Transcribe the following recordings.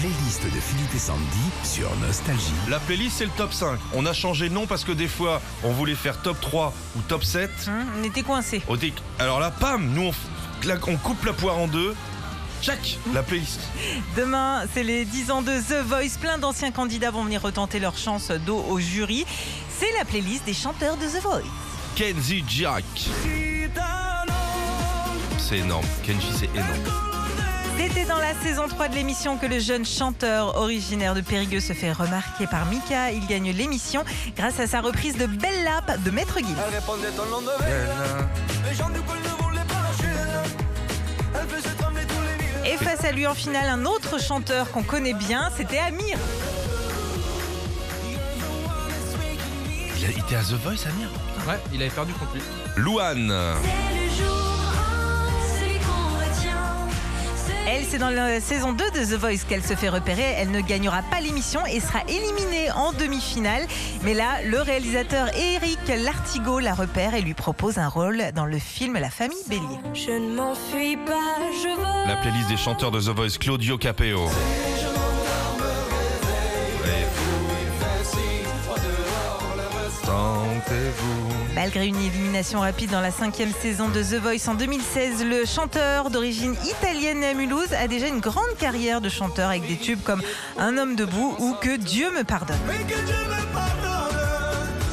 playlist de Philippe et Sandy sur Nostalgie. La playlist, c'est le top 5. On a changé de nom parce que des fois, on voulait faire top 3 ou top 7. Hum, on était coincés. Au dé- Alors là, pam, nous, on, f- on coupe la poire en deux. Tchac, la playlist. Demain, c'est les 10 ans de The Voice. Plein d'anciens candidats vont venir retenter leur chance d'eau au jury. C'est la playlist des chanteurs de The Voice. Kenzie Jack. C'est énorme. Kenji, c'est énorme. C'était dans la saison 3 de l'émission que le jeune chanteur originaire de Périgueux se fait remarquer par Mika. Il gagne l'émission grâce à sa reprise de Belle Lap de Maître Gims. Elle répondait ton nom de veille. Les gens du col ne voulaient pas lâcher. Elle faisait trembler tous les villes. Et face à lui en finale, un autre chanteur qu'on connaît bien, c'était Amir. Il a été à The Voice, Amir? Ouais, il avait perdu contre lui. Louane. Elle, c'est dans la saison 2 de The Voice qu'elle se fait repérer. Elle ne gagnera pas l'émission et sera éliminée en demi-finale. Mais là, le réalisateur Eric Lartigot la repère et lui propose un rôle dans le film La famille Bélier. Je ne m'enfuis pas, je veux. La playlist des chanteurs de The Voice, Claudio Capeo. Sentez-vous. Malgré une élimination rapide dans la cinquième saison de The Voice en 2016, le chanteur d'origine italienne à Mulhouse a déjà une grande carrière de chanteur avec des tubes comme Un homme debout ou Que Dieu me pardonne. Mais que Dieu me pardonne.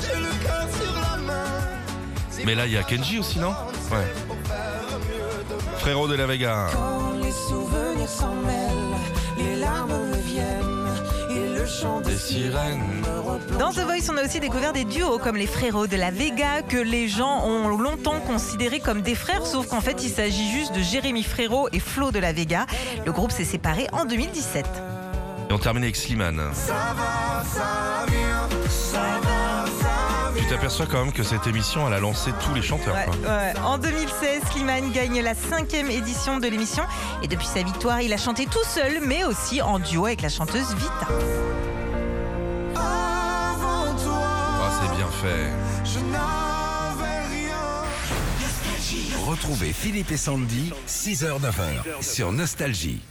J'ai le cœur sur la main. Mais là, il y a Kenji aussi, non? Ouais. Frérot de la Vega. Quand les souvenirs chant des sirènes me replonge. Dans The Voice, on a aussi découvert des duos comme les frérots de la Vega que les gens ont longtemps considérés comme des frères, sauf qu'en fait, il s'agit juste de Jérémy Frérot et Flo de la Vega. Le groupe s'est séparé en 2017. Et on termine avec Slimane. Ça va, ça vient. T'aperçois quand même que cette émission, elle a lancé tous les chanteurs. Ouais, quoi. ouais. En 2016, Slimane gagne la cinquième édition de l'émission et depuis sa victoire, il a chanté tout seul, mais aussi en duo avec la chanteuse Vita. Avant toi, Ah, c'est bien fait. je n'avais rien. Retrouvez Philippe et Sandy, 6h-9h sur Nostalgie.